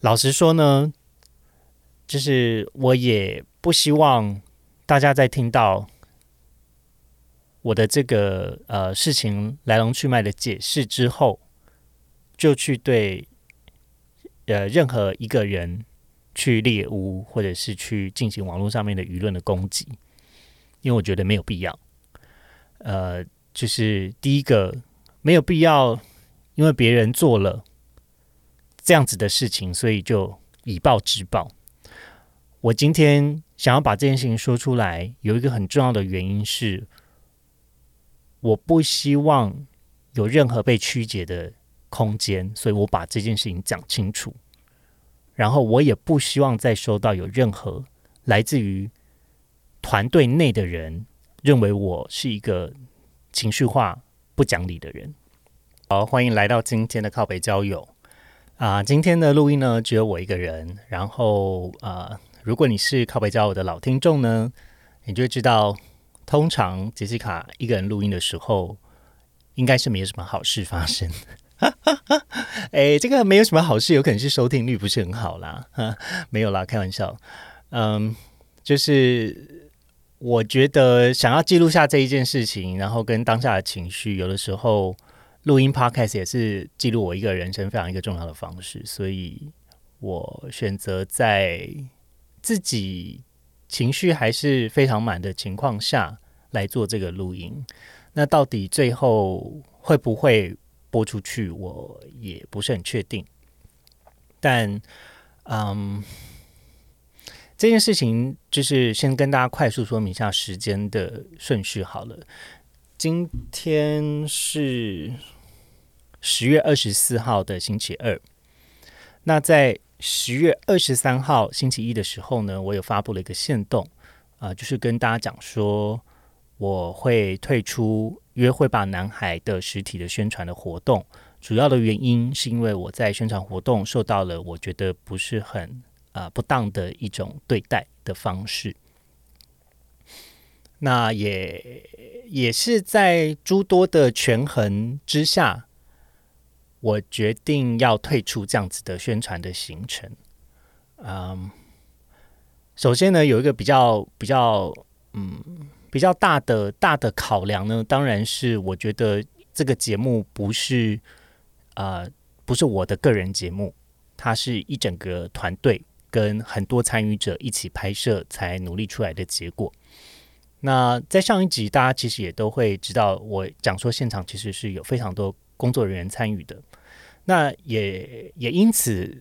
老实说呢，就是我也不希望大家在听到我的这个呃事情来龙去脉的解释之后，就去对呃任何一个人去猎污，或者是去进行网络上面的舆论的攻击，因为我觉得没有必要。呃，就是第一个没有必要，因为别人做了。这样子的事情，所以就以暴制暴。我今天想要把这件事情说出来，有一个很重要的原因是，我不希望有任何被曲解的空间，所以我把这件事情讲清楚。然后我也不希望再收到有任何来自于团队内的人认为我是一个情绪化、不讲理的人。好，欢迎来到今天的靠北交友。啊，今天的录音呢只有我一个人。然后啊，如果你是靠北交友的老听众呢，你就会知道，通常杰西卡一个人录音的时候，应该是没有什么好事发生。哎，这个没有什么好事，有可能是收听率不是很好啦。没有啦，开玩笑。嗯，就是我觉得想要记录下这一件事情，然后跟当下的情绪，有的时候。录音 podcast 也是记录我一个人生非常一个重要的方式，所以我选择在自己情绪还是非常满的情况下来做这个录音。那到底最后会不会播出去，我也不是很确定。但，嗯，这件事情就是先跟大家快速说明一下时间的顺序好了。今天是。十月二十四号的星期二，那在十月二十三号星期一的时候呢，我有发布了一个线动啊，就是跟大家讲说我会退出《约会吧男孩》的实体的宣传的活动，主要的原因是因为我在宣传活动受到了我觉得不是很啊不当的一种对待的方式，那也也是在诸多的权衡之下。我决定要退出这样子的宣传的行程。嗯，首先呢，有一个比较比较嗯比较大的大的考量呢，当然是我觉得这个节目不是啊不是我的个人节目，它是一整个团队跟很多参与者一起拍摄才努力出来的结果。那在上一集，大家其实也都会知道，我讲说现场其实是有非常多。工作人员参与的，那也也因此，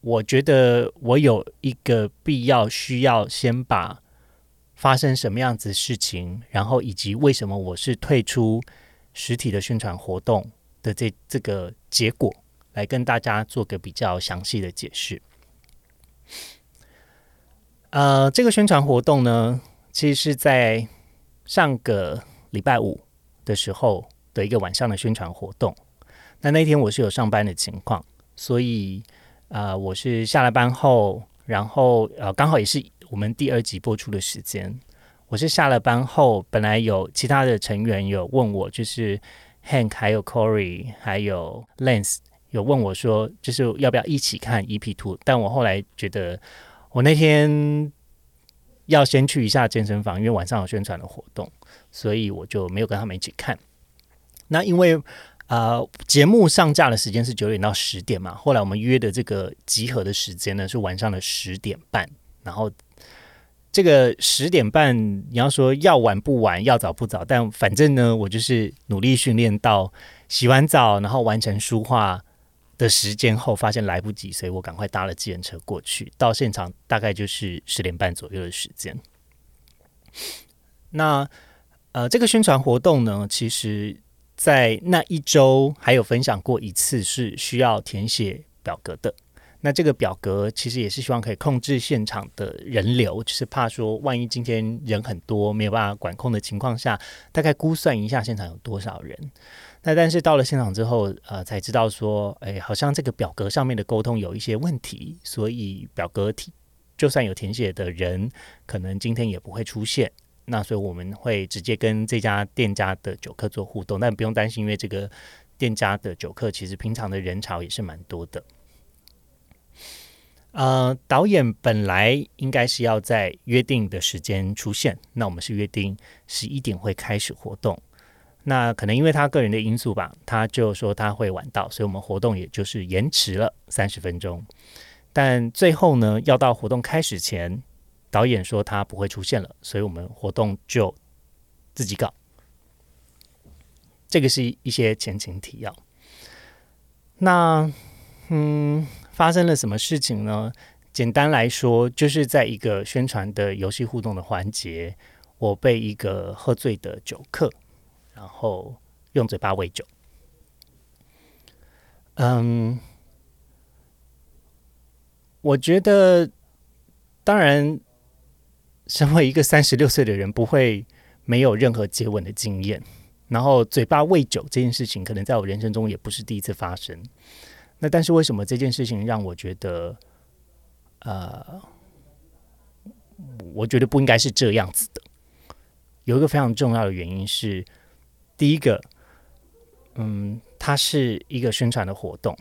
我觉得我有一个必要需要先把发生什么样子事情，然后以及为什么我是退出实体的宣传活动的这这个结果，来跟大家做个比较详细的解释。呃，这个宣传活动呢，其实是在上个礼拜五的时候。的一个晚上的宣传活动，那那天我是有上班的情况，所以啊，我是下了班后，然后呃，刚好也是我们第二集播出的时间，我是下了班后，本来有其他的成员有问我，就是 Hank 还有 Corey 还有 Lance 有问我说，就是要不要一起看 EP Two，但我后来觉得我那天要先去一下健身房，因为晚上有宣传的活动，所以我就没有跟他们一起看。那因为呃节目上架的时间是九点到十点嘛，后来我们约的这个集合的时间呢是晚上的十点半，然后这个十点半你要说要晚不晚，要早不早，但反正呢我就是努力训练到洗完澡，然后完成书画的时间后，发现来不及，所以我赶快搭了计程车过去，到现场大概就是十点半左右的时间。那呃这个宣传活动呢，其实。在那一周还有分享过一次是需要填写表格的，那这个表格其实也是希望可以控制现场的人流，就是怕说万一今天人很多没有办法管控的情况下，大概估算一下现场有多少人。那但是到了现场之后，呃，才知道说，哎，好像这个表格上面的沟通有一些问题，所以表格填就算有填写的人，可能今天也不会出现。那所以我们会直接跟这家店家的酒客做互动，但不用担心，因为这个店家的酒客其实平常的人潮也是蛮多的。呃，导演本来应该是要在约定的时间出现，那我们是约定十一点会开始活动。那可能因为他个人的因素吧，他就说他会晚到，所以我们活动也就是延迟了三十分钟。但最后呢，要到活动开始前，导演说他不会出现了，所以我们活动就自己搞。这个是一些前情提要。那嗯。发生了什么事情呢？简单来说，就是在一个宣传的游戏互动的环节，我被一个喝醉的酒客，然后用嘴巴喂酒。嗯，我觉得，当然，身为一个三十六岁的人，不会没有任何接吻的经验。然后，嘴巴喂酒这件事情，可能在我人生中也不是第一次发生。那但是为什么这件事情让我觉得，呃，我觉得不应该是这样子的？有一个非常重要的原因是，第一个，嗯，它是一个宣传的活动，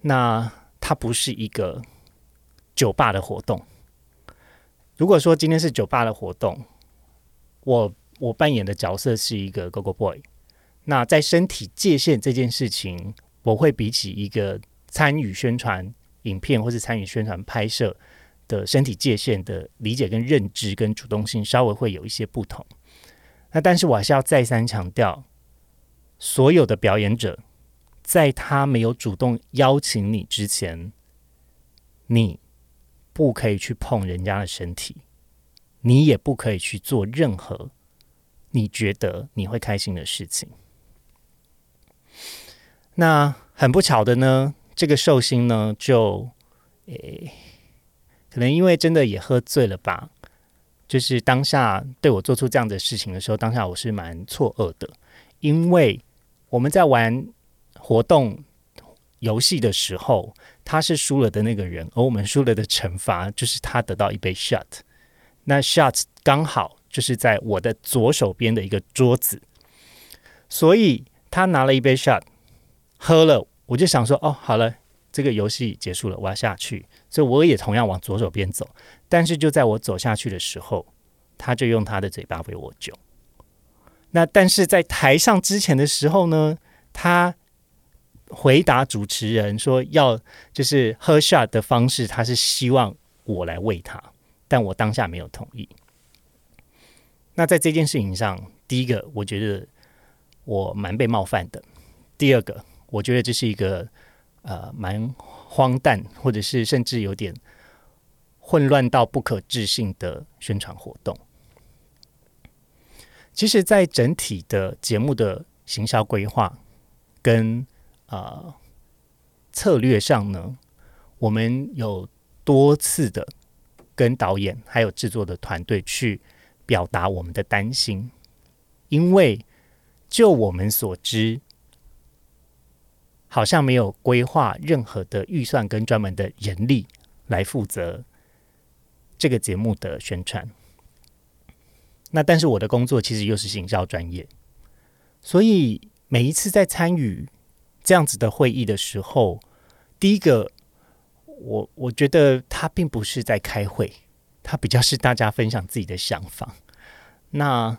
那它不是一个酒吧的活动。如果说今天是酒吧的活动，我我扮演的角色是一个 Go Go Boy，那在身体界限这件事情。我会比起一个参与宣传影片或是参与宣传拍摄的身体界限的理解跟认知跟主动性稍微会有一些不同。那但是我还是要再三强调，所有的表演者在他没有主动邀请你之前，你不可以去碰人家的身体，你也不可以去做任何你觉得你会开心的事情。那很不巧的呢，这个寿星呢，就诶，可能因为真的也喝醉了吧，就是当下对我做出这样的事情的时候，当下我是蛮错愕的，因为我们在玩活动游戏的时候，他是输了的那个人，而我们输了的惩罚就是他得到一杯 shot，那 shot 刚好就是在我的左手边的一个桌子，所以他拿了一杯 shot。喝了，我就想说，哦，好了，这个游戏结束了，我要下去，所以我也同样往左手边走。但是就在我走下去的时候，他就用他的嘴巴喂我酒。那但是在台上之前的时候呢，他回答主持人说要就是喝下的方式，他是希望我来喂他，但我当下没有同意。那在这件事情上，第一个我觉得我蛮被冒犯的，第二个。我觉得这是一个呃蛮荒诞，或者是甚至有点混乱到不可置信的宣传活动。其实，在整体的节目的行销规划跟啊策略上呢，我们有多次的跟导演还有制作的团队去表达我们的担心，因为就我们所知。好像没有规划任何的预算跟专门的人力来负责这个节目的宣传。那但是我的工作其实又是行销专业，所以每一次在参与这样子的会议的时候，第一个我我觉得他并不是在开会，他比较是大家分享自己的想法。那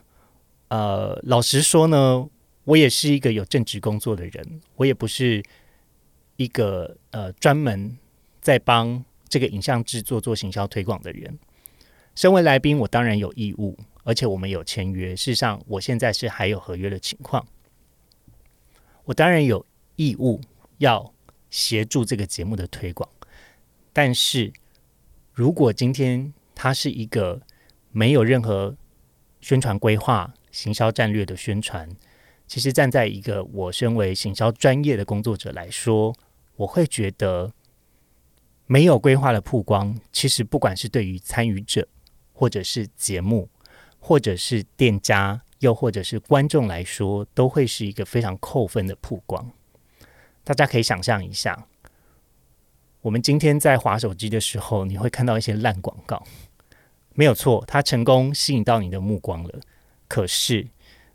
呃，老实说呢。我也是一个有正职工作的人，我也不是一个呃专门在帮这个影像制作做行销推广的人。身为来宾，我当然有义务，而且我们有签约。事实上，我现在是还有合约的情况，我当然有义务要协助这个节目的推广。但是如果今天它是一个没有任何宣传规划、行销战略的宣传，其实站在一个我身为行销专业的工作者来说，我会觉得没有规划的曝光，其实不管是对于参与者，或者是节目，或者是店家，又或者是观众来说，都会是一个非常扣分的曝光。大家可以想象一下，我们今天在划手机的时候，你会看到一些烂广告，没有错，它成功吸引到你的目光了，可是。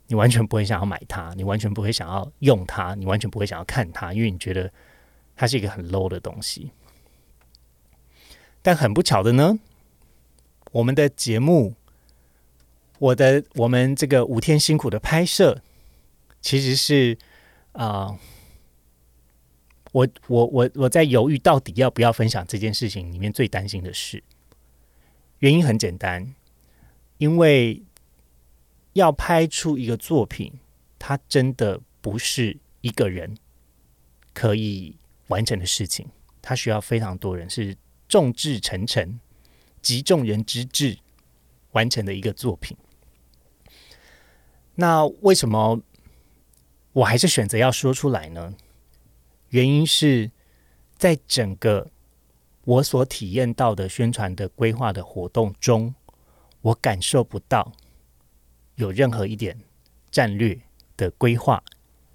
你完全不会想要买它，你完全不会想要用它，你完全不会想要看它，因为你觉得它是一个很 low 的东西。但很不巧的呢，我们的节目，我的我们这个五天辛苦的拍摄，其实是啊，我我我我在犹豫到底要不要分享这件事情里面最担心的事。原因很简单，因为要拍出一个作品，它真的不是一个人可以完成的事情，它需要非常多人，是众志成城、集众人之智完成的一个作品。那为什么我还是选择要说出来呢？原因是在整个。我所体验到的宣传的规划的活动中，我感受不到有任何一点战略的规划，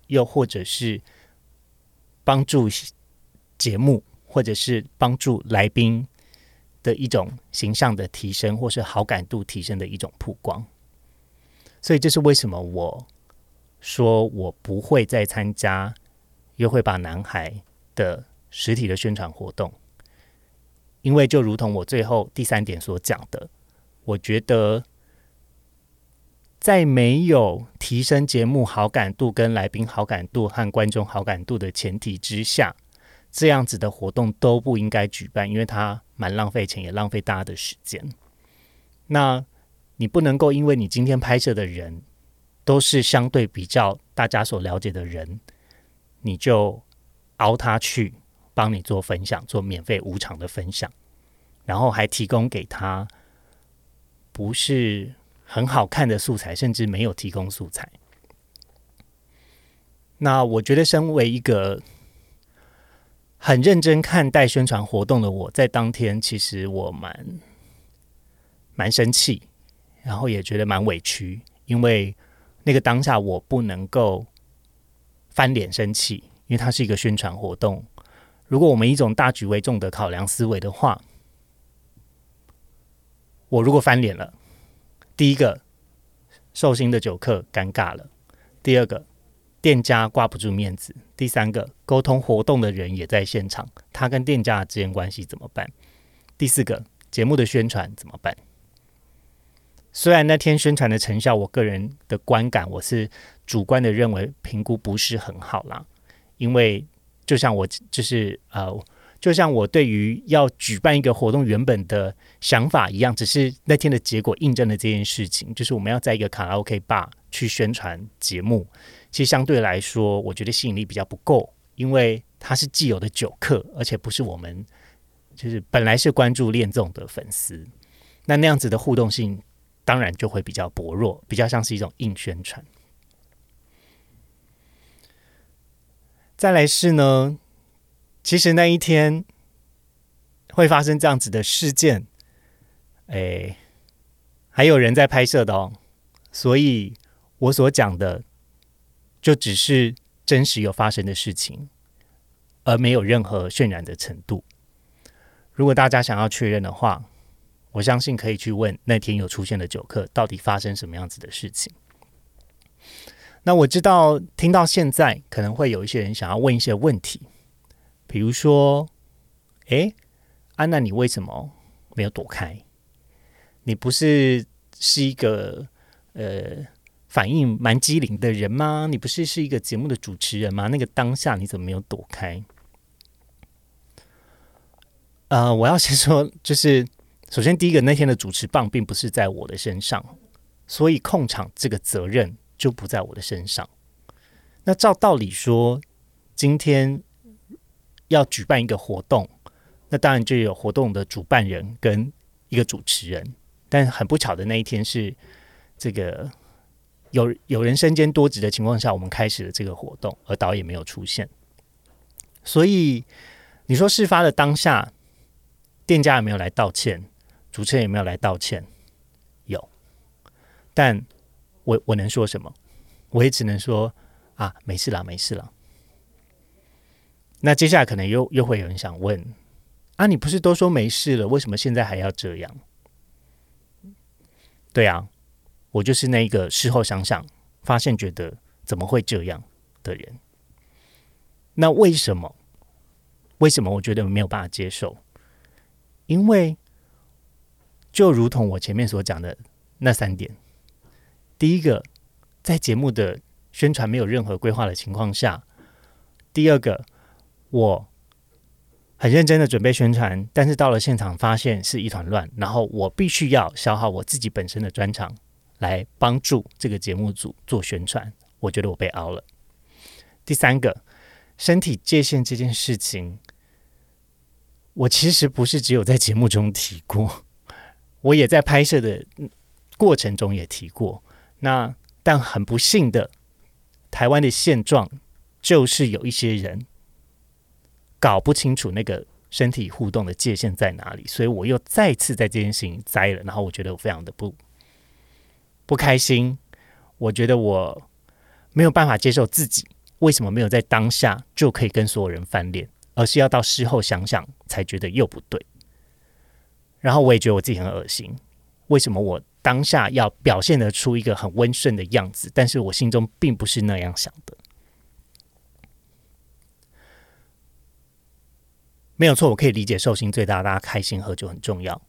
又或者是帮助节目，或者是帮助来宾的一种形象的提升，或是好感度提升的一种曝光。所以，这是为什么我说我不会再参加《约会吧男孩》的实体的宣传活动。因为就如同我最后第三点所讲的，我觉得在没有提升节目好感度、跟来宾好感度和观众好感度的前提之下，这样子的活动都不应该举办，因为它蛮浪费钱，也浪费大家的时间。那你不能够因为你今天拍摄的人都是相对比较大家所了解的人，你就熬他去。帮你做分享，做免费无偿的分享，然后还提供给他不是很好看的素材，甚至没有提供素材。那我觉得，身为一个很认真看待宣传活动的我，在当天其实我蛮蛮生气，然后也觉得蛮委屈，因为那个当下我不能够翻脸生气，因为它是一个宣传活动。如果我们一种大局为重的考量思维的话，我如果翻脸了，第一个寿星的酒客尴尬了，第二个店家挂不住面子，第三个沟通活动的人也在现场，他跟店家之间关系怎么办？第四个节目的宣传怎么办？虽然那天宣传的成效，我个人的观感，我是主观的认为评估不是很好啦，因为。就像我就是呃，就像我对于要举办一个活动原本的想法一样，只是那天的结果印证了这件事情。就是我们要在一个卡拉 OK 吧去宣传节目，其实相对来说，我觉得吸引力比较不够，因为他是既有的酒客，而且不是我们就是本来是关注恋综的粉丝，那那样子的互动性当然就会比较薄弱，比较像是一种硬宣传。再来是呢，其实那一天会发生这样子的事件，哎，还有人在拍摄的哦，所以我所讲的就只是真实有发生的事情，而没有任何渲染的程度。如果大家想要确认的话，我相信可以去问那天有出现的酒客，到底发生什么样子的事情。那我知道，听到现在可能会有一些人想要问一些问题，比如说：“哎，安娜，你为什么没有躲开？你不是是一个呃反应蛮机灵的人吗？你不是是一个节目的主持人吗？那个当下你怎么没有躲开？”呃，我要先说，就是首先第一个，那天的主持棒并不是在我的身上，所以控场这个责任。就不在我的身上。那照道理说，今天要举办一个活动，那当然就有活动的主办人跟一个主持人。但很不巧的那一天是这个有有人身兼多职的情况下，我们开始了这个活动，而导演没有出现。所以你说事发的当下，店家有没有来道歉？主持人有没有来道歉？有，但。我我能说什么？我也只能说啊，没事了，没事了。那接下来可能又又会有人想问啊，你不是都说没事了，为什么现在还要这样？对啊，我就是那个事后想想，发现觉得怎么会这样的人。那为什么？为什么我觉得没有办法接受？因为就如同我前面所讲的那三点，第一个，在节目的宣传没有任何规划的情况下；第二个，我很认真的准备宣传，但是到了现场发现是一团乱，然后我必须要消耗我自己本身的专长来帮助这个节目组做宣传，我觉得我被熬了。第三个，身体界限这件事情。我其实不是只有在节目中提过，我也在拍摄的过程中也提过。那但很不幸的，台湾的现状就是有一些人搞不清楚那个身体互动的界限在哪里，所以我又再次在这件事情栽了。然后我觉得我非常的不不开心，我觉得我没有办法接受自己为什么没有在当下就可以跟所有人翻脸。而是要到事后想想才觉得又不对，然后我也觉得我自己很恶心。为什么我当下要表现得出一个很温顺的样子，但是我心中并不是那样想的？没有错，我可以理解寿星最大，大家开心喝酒很重要，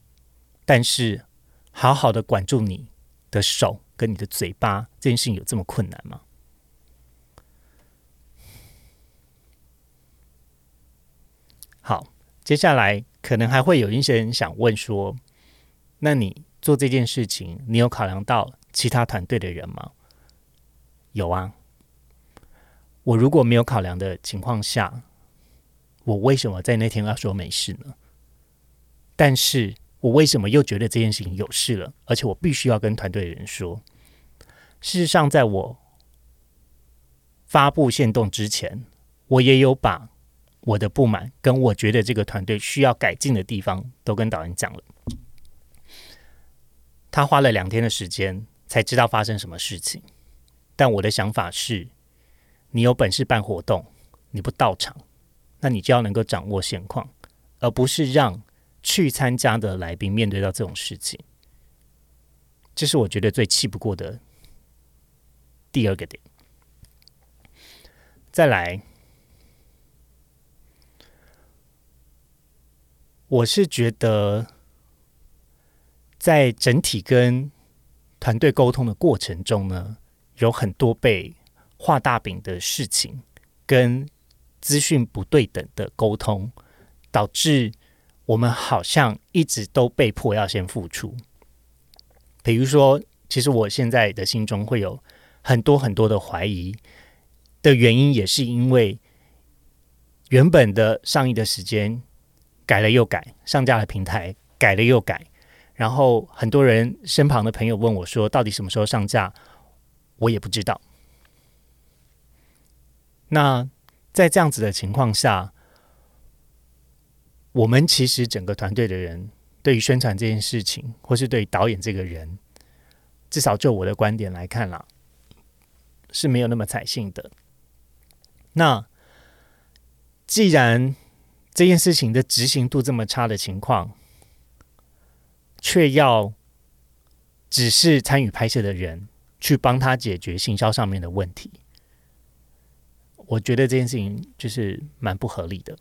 但是好好的管住你的手跟你的嘴巴，这件事情有这么困难吗？好，接下来可能还会有一些人想问说：“那你做这件事情，你有考量到其他团队的人吗？”有啊。我如果没有考量的情况下，我为什么在那天要说没事呢？但是我为什么又觉得这件事情有事了？而且我必须要跟团队的人说。事实上，在我发布线动之前，我也有把。我的不满跟我觉得这个团队需要改进的地方，都跟导演讲了。他花了两天的时间才知道发生什么事情。但我的想法是，你有本事办活动，你不到场，那你就要能够掌握现况，而不是让去参加的来宾面对到这种事情。这是我觉得最气不过的第二个点。再来。我是觉得，在整体跟团队沟通的过程中呢，有很多被画大饼的事情，跟资讯不对等的沟通，导致我们好像一直都被迫要先付出。比如说，其实我现在的心中会有很多很多的怀疑的原因，也是因为原本的上映的时间。改了又改，上架的平台改了又改，然后很多人身旁的朋友问我说：“到底什么时候上架？”我也不知道。那在这样子的情况下，我们其实整个团队的人对于宣传这件事情，或是对导演这个人，至少就我的观点来看啦，是没有那么采信的。那既然这件事情的执行度这么差的情况，却要只是参与拍摄的人去帮他解决行销上面的问题，我觉得这件事情就是蛮不合理的。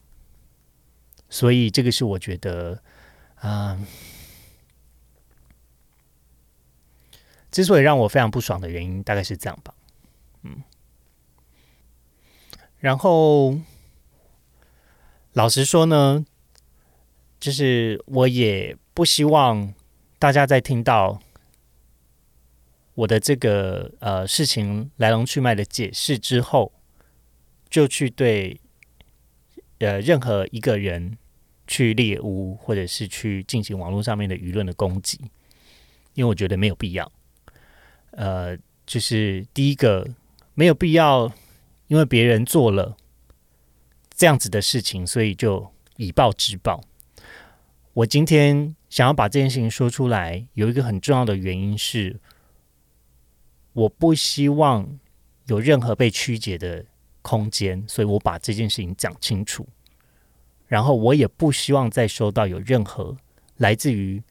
所以这个是我觉得，啊，之所以让我非常不爽的原因，大概是这样吧。嗯，然后。老实说呢，就是我也不希望大家在听到我的这个呃事情来龙去脉的解释之后，就去对呃任何一个人去猎污，或者是去进行网络上面的舆论的攻击，因为我觉得没有必要。呃，就是第一个没有必要，因为别人做了。这样子的事情，所以就以暴制暴。我今天想要把这件事情说出来，有一个很重要的原因是，我不希望有任何被曲解的空间，所以我把这件事情讲清楚。然后我也不希望再收到有任何来自于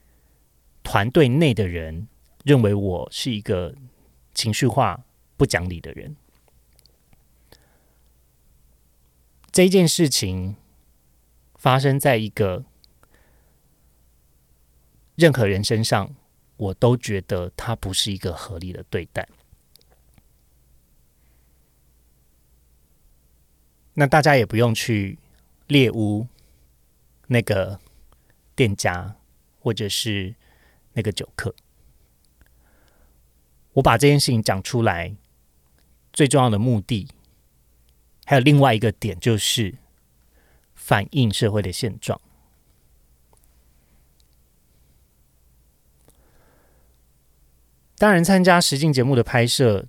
团队内的人认为我是一个情绪化、不讲理的人。这件事情发生在一个任何人身上，我都觉得他不是一个合理的对待。那大家也不用去猎屋那个店家或者是那个酒客。我把这件事情讲出来，最重要的目的，还有另外一个点，就是反映社会的现状。当然，参加实境节目的拍摄，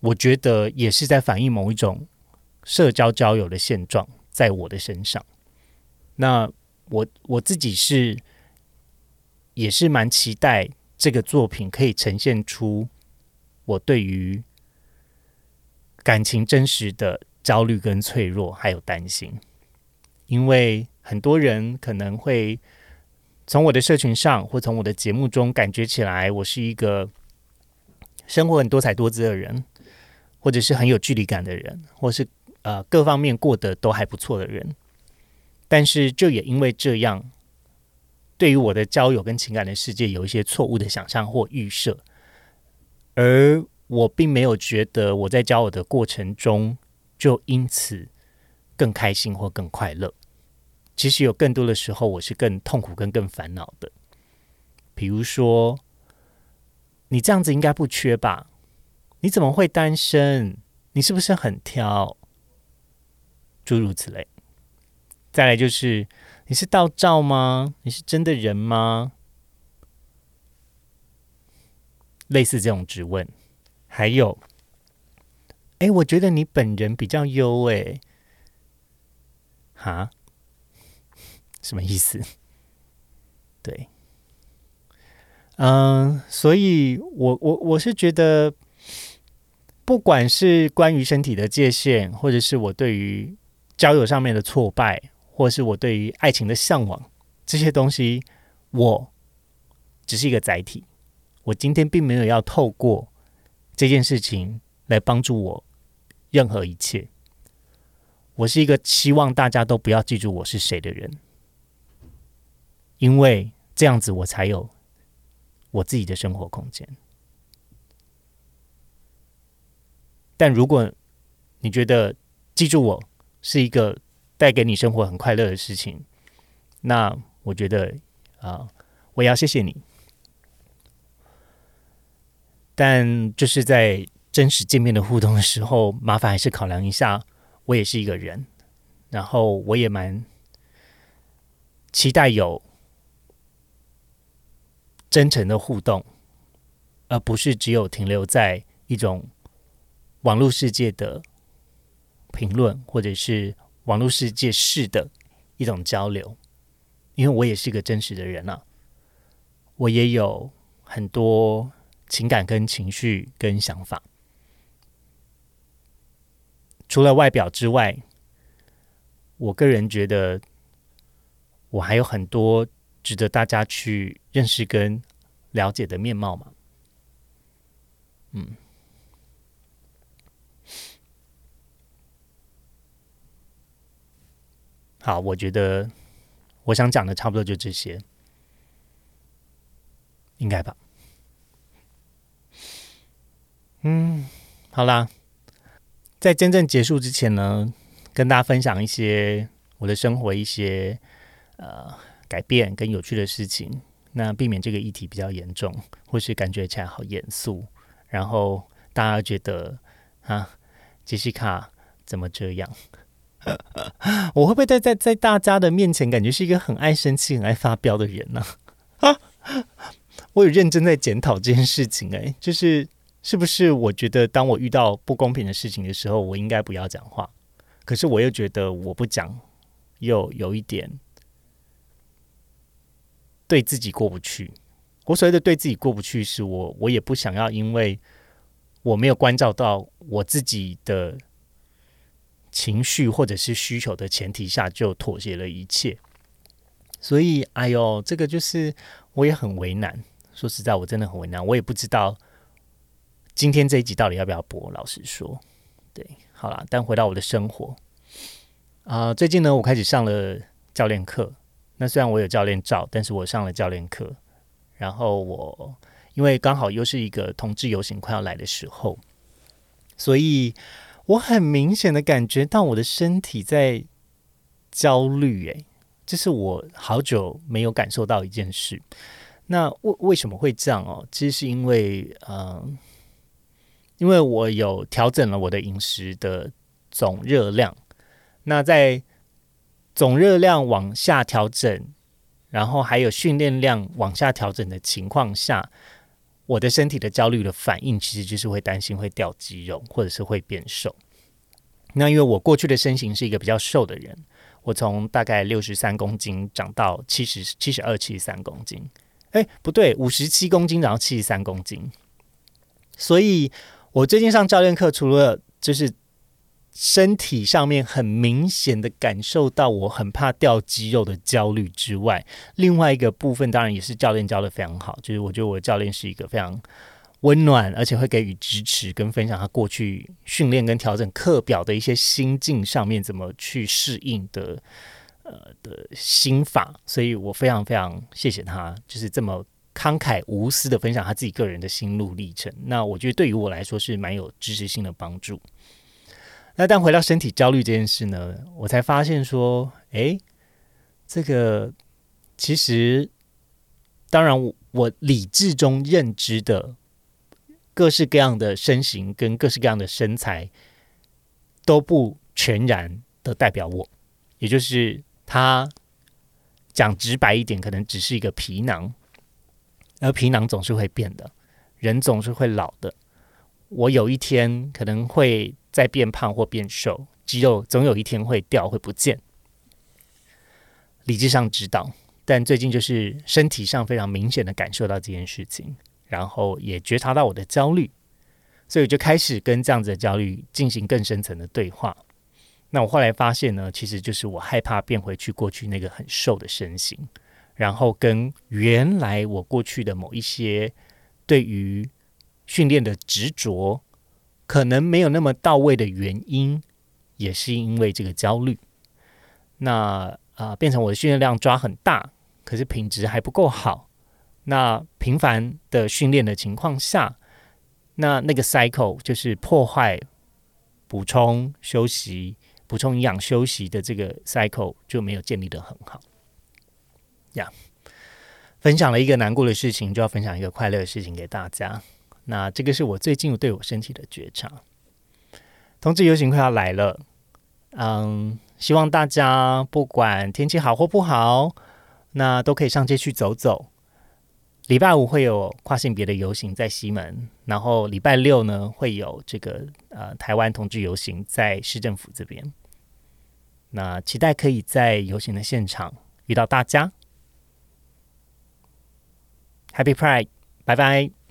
我觉得也是在反映某一种社交交友的现状，在我的身上。那我我自己是也是蛮期待这个作品可以呈现出我对于感情真实的焦虑跟脆弱，还有担心。因为很多人可能会从我的社群上，或从我的节目中，感觉起来我是一个。生活很多彩多姿的人，或者是很有距离感的人，或是呃各方面过得都还不错的人，但是就也因为这样，对于我的交友跟情感的世界有一些错误的想象或预设，而我并没有觉得我在交友的过程中就因此更开心或更快乐。其实有更多的时候，我是更痛苦跟更烦恼的，比如说。你这样子应该不缺吧？你怎么会单身？你是不是很挑？诸如此类。再来就是，你是盗照吗？你是真的人吗？类似这种质问。还有，哎，我觉得你本人比较优哎。哈？什么意思？对。嗯，所以我我我是觉得，不管是关于身体的界限，或者是我对于交友上面的挫败，或是我对于爱情的向往，这些东西，我只是一个载体。我今天并没有要透过这件事情来帮助我任何一切。我是一个希望大家都不要记住我是谁的人，因为这样子我才有。我自己的生活空间，但如果你觉得记住我是一个带给你生活很快乐的事情，那我觉得啊，我也要谢谢你。但就是在真实见面的互动的时候，麻烦还是考量一下，我也是一个人，然后我也蛮期待有。真诚的互动，而不是只有停留在一种网络世界的评论，或者是网络世界式的一种交流。因为我也是个真实的人啊，我也有很多情感、跟情绪、跟想法。除了外表之外，我个人觉得我还有很多。值得大家去认识跟了解的面貌嘛？嗯，好，我觉得我想讲的差不多就这些，应该吧？嗯，好啦，在真正结束之前呢，跟大家分享一些我的生活一些呃。改变跟有趣的事情，那避免这个议题比较严重，或是感觉起来好严肃，然后大家觉得啊，杰西卡怎么这样？我会不会在在在大家的面前感觉是一个很爱生气、很爱发飙的人呢？啊，我有认真在检讨这件事情，哎，就是是不是我觉得当我遇到不公平的事情的时候，我应该不要讲话，可是我又觉得我不讲又有一点。对自己过不去，我所谓的对自己过不去，是我我也不想要，因为我没有关照到我自己的情绪或者是需求的前提下，就妥协了一切。所以，哎呦，这个就是我也很为难。说实在，我真的很为难，我也不知道今天这一集到底要不要播。老实说，对，好了。但回到我的生活啊，最近呢，我开始上了教练课。那虽然我有教练照，但是我上了教练课，然后我因为刚好又是一个同志游行快要来的时候，所以我很明显的感觉到我的身体在焦虑。诶，这是我好久没有感受到一件事。那为为什么会这样哦？其实是因为，嗯，因为我有调整了我的饮食的总热量。那在总热量往下调整，然后还有训练量往下调整的情况下，我的身体的焦虑的反应，其实就是会担心会掉肌肉，或者是会变瘦。那因为我过去的身形是一个比较瘦的人，我从大概六十三公斤长到七十七十二、七十三公斤。哎，不对，五十七公斤，然后七十三公斤。所以，我最近上教练课，除了就是身体上面很明显的感受到我很怕掉肌肉的焦虑之外，另外一个部分当然也是教练教的非常好，就是我觉得我的教练是一个非常温暖，而且会给予支持跟分享他过去训练跟调整课表的一些心境上面怎么去适应的。呃的心法，所以我非常非常谢谢他，就是这么慷慨无私的分享他自己个人的心路历程。那我觉得对于我来说是蛮有知识性的帮助。那但回到身体焦虑这件事呢，我才发现说，哎，这个其实当然我我理智中认知的各式各样的身形跟各式各样的身材都不全然的代表我，也就是。他讲直白一点，可能只是一个皮囊，而皮囊总是会变的，人总是会老的。我有一天可能会在变胖或变瘦，肌肉总有一天会掉会不见。理智上知道，但最近就是身体上非常明显的感受到这件事情，然后也觉察到我的焦虑，所以我就开始跟这样子的焦虑进行更深层的对话。那我后来发现呢，其实就是我害怕变回去过去那个很瘦的身形，然后跟原来我过去的某一些对于训练的执着，可能没有那么到位的原因，也是因为这个焦虑。那啊，变成我的训练量抓很大，可是品质还不够好。那频繁的训练的情况下，那那个 cycle 就是破坏、补充、休息。补充营养、休息的这个 cycle 就没有建立的很好。呀，分享了一个难过的事情，就要分享一个快乐的事情给大家。那这个是我最近对我身体的觉察。同志游行快要来了，嗯，希望大家不管天气好或不好，那都可以上街去走走。礼拜五会有跨性别的游行在西门，然后礼拜六呢会有这个呃台湾同志游行在市政府这边。那期待可以在游行的现场遇到大家。Happy Pride，拜拜。